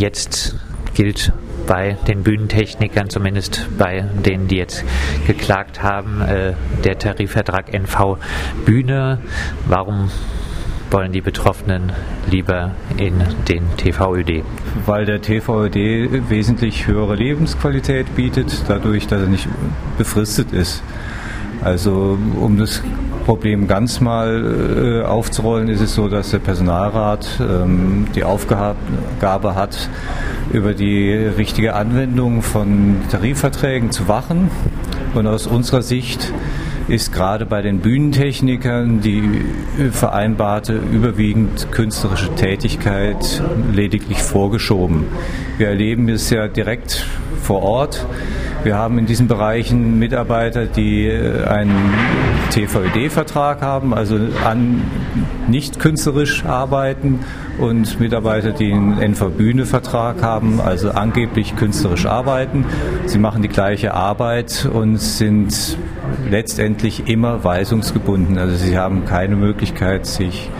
jetzt gilt bei den Bühnentechnikern, zumindest bei denen, die jetzt geklagt haben, äh, der Tarifvertrag NV Bühne. Warum wollen die Betroffenen lieber in den TVÖD? Weil der TVÖD wesentlich höhere Lebensqualität bietet, dadurch, dass er nicht befristet ist. Also um das Problem ganz mal äh, aufzurollen, ist es so, dass der Personalrat ähm, die Aufgabe hat, über die richtige Anwendung von Tarifverträgen zu wachen. Und aus unserer Sicht ist gerade bei den Bühnentechnikern die vereinbarte überwiegend künstlerische Tätigkeit lediglich vorgeschoben. Wir erleben es ja direkt vor Ort. Wir haben in diesen Bereichen Mitarbeiter, die äh, einen TVED-Vertrag haben, also an nicht künstlerisch arbeiten und Mitarbeiter, die einen NV-Bühne-Vertrag haben, also angeblich künstlerisch arbeiten. Sie machen die gleiche Arbeit und sind letztendlich immer weisungsgebunden. Also sie haben keine Möglichkeit, sich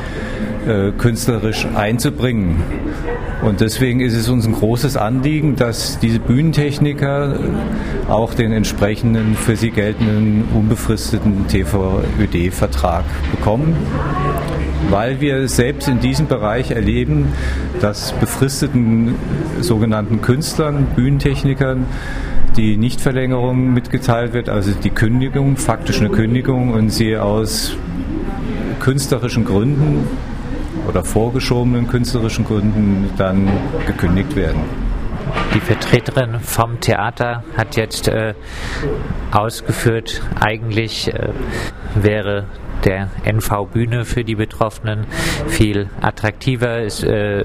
äh, künstlerisch einzubringen. Und deswegen ist es uns ein großes Anliegen, dass diese Bühnentechniker auch den entsprechenden für sie geltenden unbefristeten TVÖD-Vertrag bekommen, weil wir selbst in diesem Bereich erleben, dass befristeten sogenannten Künstlern, Bühnentechnikern, die Nichtverlängerung mitgeteilt wird, also die Kündigung, faktisch eine Kündigung und sie aus künstlerischen Gründen oder vorgeschobenen künstlerischen Gründen dann gekündigt werden. Die Vertreterin vom Theater hat jetzt äh, ausgeführt, eigentlich äh, wäre der NV Bühne für die Betroffenen viel attraktiver, es äh,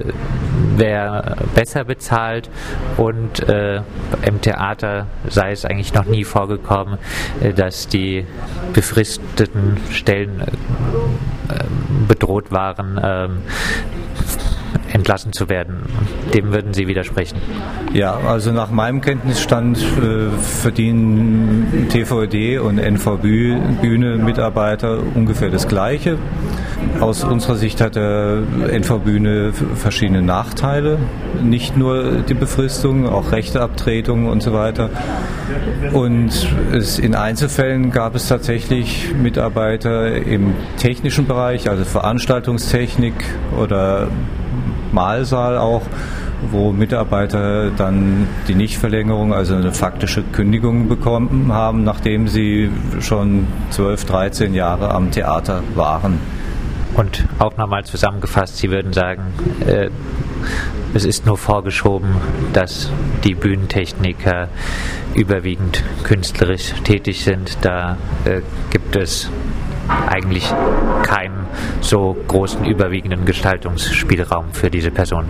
wäre besser bezahlt und äh, im Theater sei es eigentlich noch nie vorgekommen, äh, dass die befristeten Stellen äh, bedroht waren, ähm, entlassen zu werden. Dem würden Sie widersprechen? Ja, also nach meinem Kenntnisstand äh, verdienen TVD und NV-Bühne Mitarbeiter ungefähr das Gleiche. Aus unserer Sicht hat der NV-Bühne verschiedene Nachteile. Nicht nur die Befristung, auch Rechteabtretung und so weiter. Und es, in Einzelfällen gab es tatsächlich Mitarbeiter im technischen Bereich, also Veranstaltungstechnik oder Mahlsaal auch, wo Mitarbeiter dann die Nichtverlängerung, also eine faktische Kündigung bekommen haben, nachdem sie schon 12, 13 Jahre am Theater waren. Und auch nochmal zusammengefasst, Sie würden sagen, äh, es ist nur vorgeschoben, dass die Bühnentechniker überwiegend künstlerisch tätig sind. Da äh, gibt es eigentlich keinen so großen überwiegenden Gestaltungsspielraum für diese Person.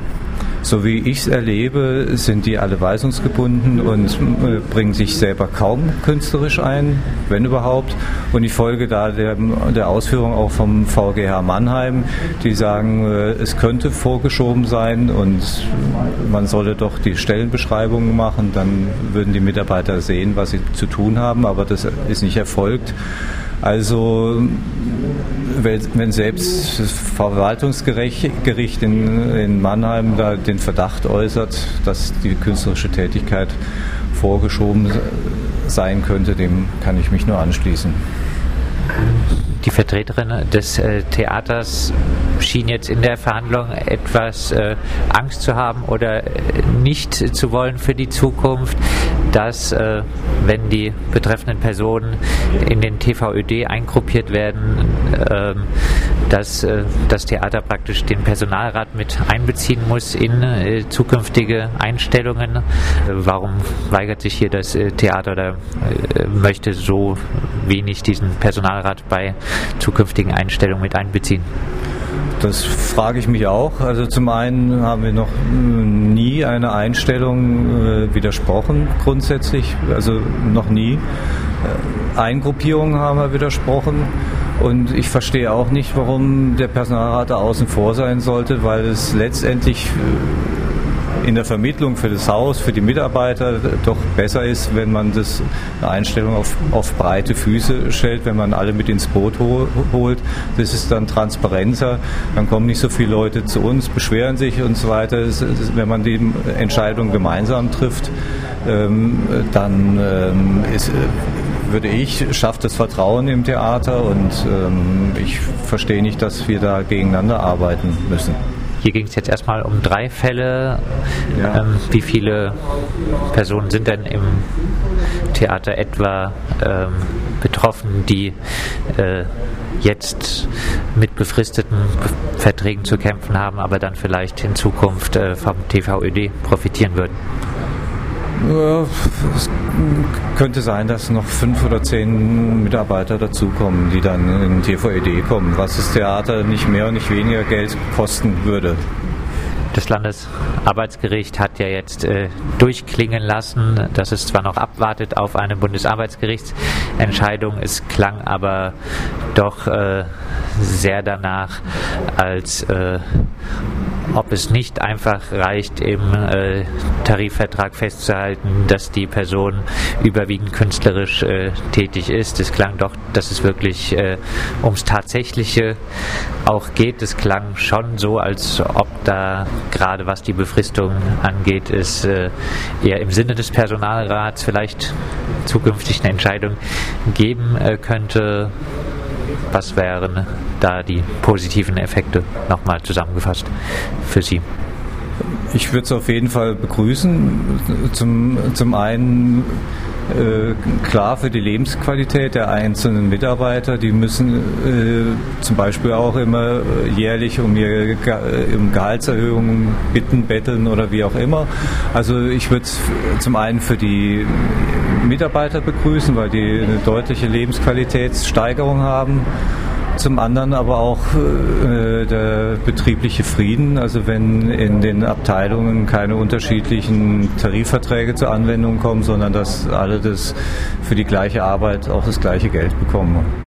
So wie ich es erlebe, sind die alle weisungsgebunden und äh, bringen sich selber kaum künstlerisch ein, wenn überhaupt. Und ich folge da der, der Ausführung auch vom VGH Mannheim, die sagen, äh, es könnte vorgeschoben sein und man solle doch die Stellenbeschreibungen machen, dann würden die Mitarbeiter sehen, was sie zu tun haben, aber das ist nicht erfolgt. Also wenn selbst das Verwaltungsgericht in, in Mannheim da den Verdacht äußert, dass die künstlerische Tätigkeit vorgeschoben sein könnte, dem kann ich mich nur anschließen. Die Vertreterin des äh, Theaters schien jetzt in der Verhandlung etwas äh, Angst zu haben oder äh, nicht zu wollen für die Zukunft, dass äh, wenn die betreffenden Personen in den TVÖD eingruppiert werden, ähm, dass äh, das Theater praktisch den Personalrat mit einbeziehen muss in äh, zukünftige Einstellungen. warum weigert sich hier das Theater oder möchte so wenig diesen Personalrat bei zukünftigen Einstellungen mit einbeziehen? Das frage ich mich auch. Also zum einen haben wir noch nie eine Einstellung äh, widersprochen grundsätzlich, also noch nie. Äh, Eingruppierungen haben wir widersprochen und ich verstehe auch nicht, warum der Personalrat da außen vor sein sollte, weil es letztendlich äh, in der Vermittlung für das Haus, für die Mitarbeiter doch besser ist, wenn man das eine Einstellung auf, auf breite Füße stellt, wenn man alle mit ins Boot holt. Das ist dann transparenter, dann kommen nicht so viele Leute zu uns, beschweren sich und so weiter. Wenn man die Entscheidung gemeinsam trifft, ähm, dann ähm, ist würde ich, schafft das Vertrauen im Theater und ähm, ich verstehe nicht, dass wir da gegeneinander arbeiten müssen. Hier ging es jetzt erstmal um drei Fälle. Ja. Ähm, wie viele Personen sind denn im Theater etwa ähm, betroffen, die äh, jetzt mit befristeten Verträgen zu kämpfen haben, aber dann vielleicht in Zukunft äh, vom TVÖD profitieren würden? Es könnte sein, dass noch fünf oder zehn Mitarbeiter dazukommen, die dann in TVED kommen, was das Theater nicht mehr und nicht weniger Geld kosten würde. Das Landesarbeitsgericht hat ja jetzt äh, durchklingen lassen, dass es zwar noch abwartet auf eine Bundesarbeitsgerichtsentscheidung, es klang aber doch äh, sehr danach, als äh, ob es nicht einfach reicht, im äh, Tarifvertrag festzuhalten, dass die Person überwiegend künstlerisch äh, tätig ist. Es klang doch, dass es wirklich äh, ums Tatsächliche auch geht. Es klang schon so, als ob da gerade was die Befristung angeht, es äh, eher im Sinne des Personalrats vielleicht zukünftig eine Entscheidung geben äh, könnte. Was wären da die positiven Effekte nochmal zusammengefasst für Sie? Ich würde es auf jeden Fall begrüßen. Zum, zum einen klar für die Lebensqualität der einzelnen Mitarbeiter. Die müssen äh, zum Beispiel auch immer jährlich um ihre um Gehaltserhöhungen bitten, betteln oder wie auch immer. Also ich würde es zum einen für die Mitarbeiter begrüßen, weil die eine deutliche Lebensqualitätssteigerung haben zum anderen aber auch äh, der betriebliche Frieden, also wenn in den Abteilungen keine unterschiedlichen Tarifverträge zur Anwendung kommen, sondern dass alle das für die gleiche Arbeit auch das gleiche Geld bekommen.